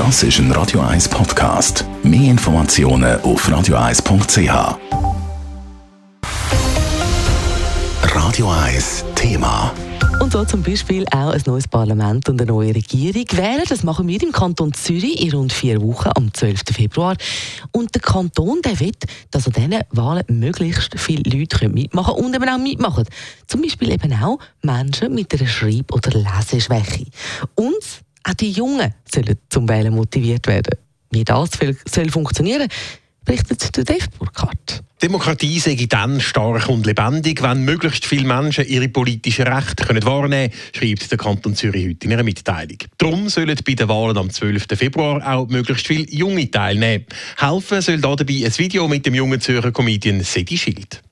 Das ist ein Radio 1 Podcast. Mehr Informationen auf radio1.ch. Radio 1 Thema. Und so zum Beispiel auch ein neues Parlament und eine neue Regierung wählen. Das machen wir im Kanton Zürich in rund vier Wochen am 12. Februar. Und der Kanton der will, dass an diesen Wahlen möglichst viele Leute mitmachen können und eben auch mitmachen. Zum Beispiel eben auch Menschen mit einer Schreib- oder Leseschwäche. Und auch die Jungen sollen zum Wählen motiviert werden. Wie das soll funktionieren, berichtet der Dave Burkhardt. Demokratie sei dann stark und lebendig, wenn möglichst viele Menschen ihre politischen Rechte können wahrnehmen können, schreibt der Kanton Zürich heute in einer Mitteilung. Darum sollen bei den Wahlen am 12. Februar auch möglichst viele Junge teilnehmen. Helfen soll dabei ein Video mit dem jungen Zürcher Comedian Sedi Schild.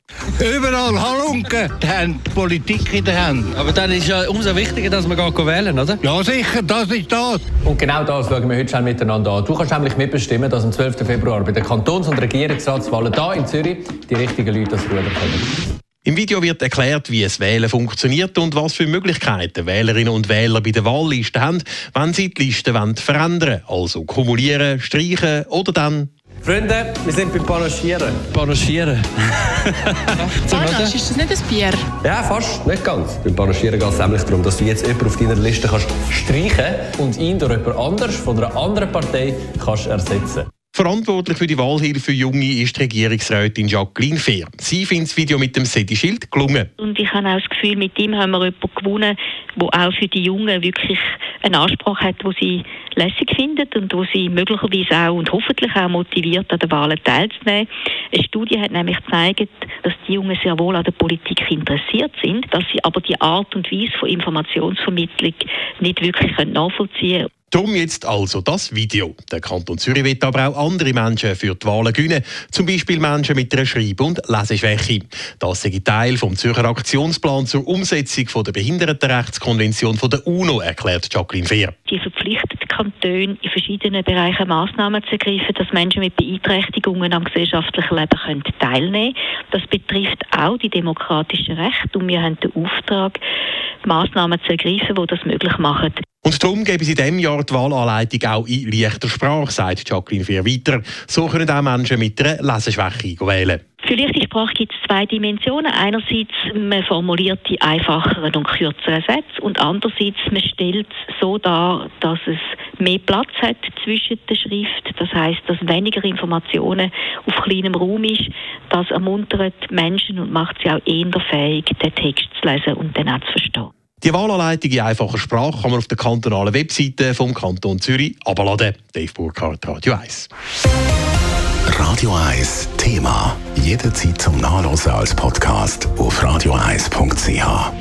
Überall Halunken, die haben die Politik in der Hand. Aber dann ist ja umso wichtiger, dass wir gehen wählen, oder? Ja, sicher, das ist das. Und genau das schauen wir heute schon miteinander an. Du kannst nämlich mitbestimmen, dass am 12. Februar bei den Kantons- und Regierungsratswahlen hier in Zürich die richtigen Leute das Ruder kommen. Im Video wird erklärt, wie es Wählen funktioniert und was für Möglichkeiten Wählerinnen und Wähler bei der Wahlliste haben, wenn sie die Liste verändern wollen. Also kumulieren, streichen oder dann Freunde, wir sind beim Panaschieren. Panaschieren? Panache, ist das nicht ein Bier? Ja, fast. Nicht ganz. Beim Panaschieren geht es nämlich darum, dass du jetzt jemanden auf deiner Liste kannst streichen und ihn durch jemand anders von einer anderen Partei kannst ersetzen Verantwortlich für die Wahlhilfe für Junge ist die Regierungsrätin Jacqueline Fehr. Sie findet das Video mit dem Sedi-Schild gelungen. Und ich habe auch das Gefühl, mit ihm haben wir jemanden gewonnen, der auch für die Jungen wirklich einen Anspruch hat, wo sie lässig findet und wo sie möglicherweise auch und hoffentlich auch motiviert, an den Wahlen teilzunehmen. Eine Studie hat nämlich gezeigt, dass die Jungen sehr wohl an der Politik interessiert sind, dass sie aber die Art und Weise von Informationsvermittlung nicht wirklich nachvollziehen können. Darum jetzt also das Video. Der Kanton Zürich wird aber auch andere Menschen für die Wahlen gewinnen, zum Beispiel Menschen mit einer Schreib- und Leseschwäche. Das ist Teil vom Zürcher Aktionsplan zur Umsetzung der Behindertenrechtskonvention der UNO, erklärt Jacqueline Fehr. Die verpflichtet die Kantone in verschiedenen Bereichen Maßnahmen zu ergreifen, dass Menschen mit Beeinträchtigungen am gesellschaftlichen Leben können teilnehmen können. Das betrifft auch die demokratischen Rechte und wir haben den Auftrag, Maßnahmen zu ergreifen, die das möglich machen. Und darum geben sie in diesem Jahr die Wahlanleitung auch in leichter Sprache, sagt Jacqueline Fehr weiter. So können auch Menschen mit einer Leseschwäche wählen. Für leichte Sprache gibt es zwei Dimensionen. Einerseits, man formuliert die einfacheren und kürzeren Sätze und andererseits, man stellt es so dar, dass es mehr Platz hat zwischen der Schrift. Das heißt, dass weniger Informationen auf kleinem Raum ist. Das ermuntert Menschen und macht sie auch eher fähig, den Text zu lesen und dann auch zu verstehen. Die Wahlanleitung in einfacher Sprache kann man auf der kantonalen Webseite vom Kanton Zürich abladen. Dave Burkhardt, Radio 1. Radio 1 Thema. Jederzeit zum Nachlesen als Podcast auf radio1.ch.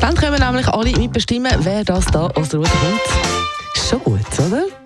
Dann können nämlich alle mitbestimmen, wer das da aus der Ruhe kommt. Schon gut, oder?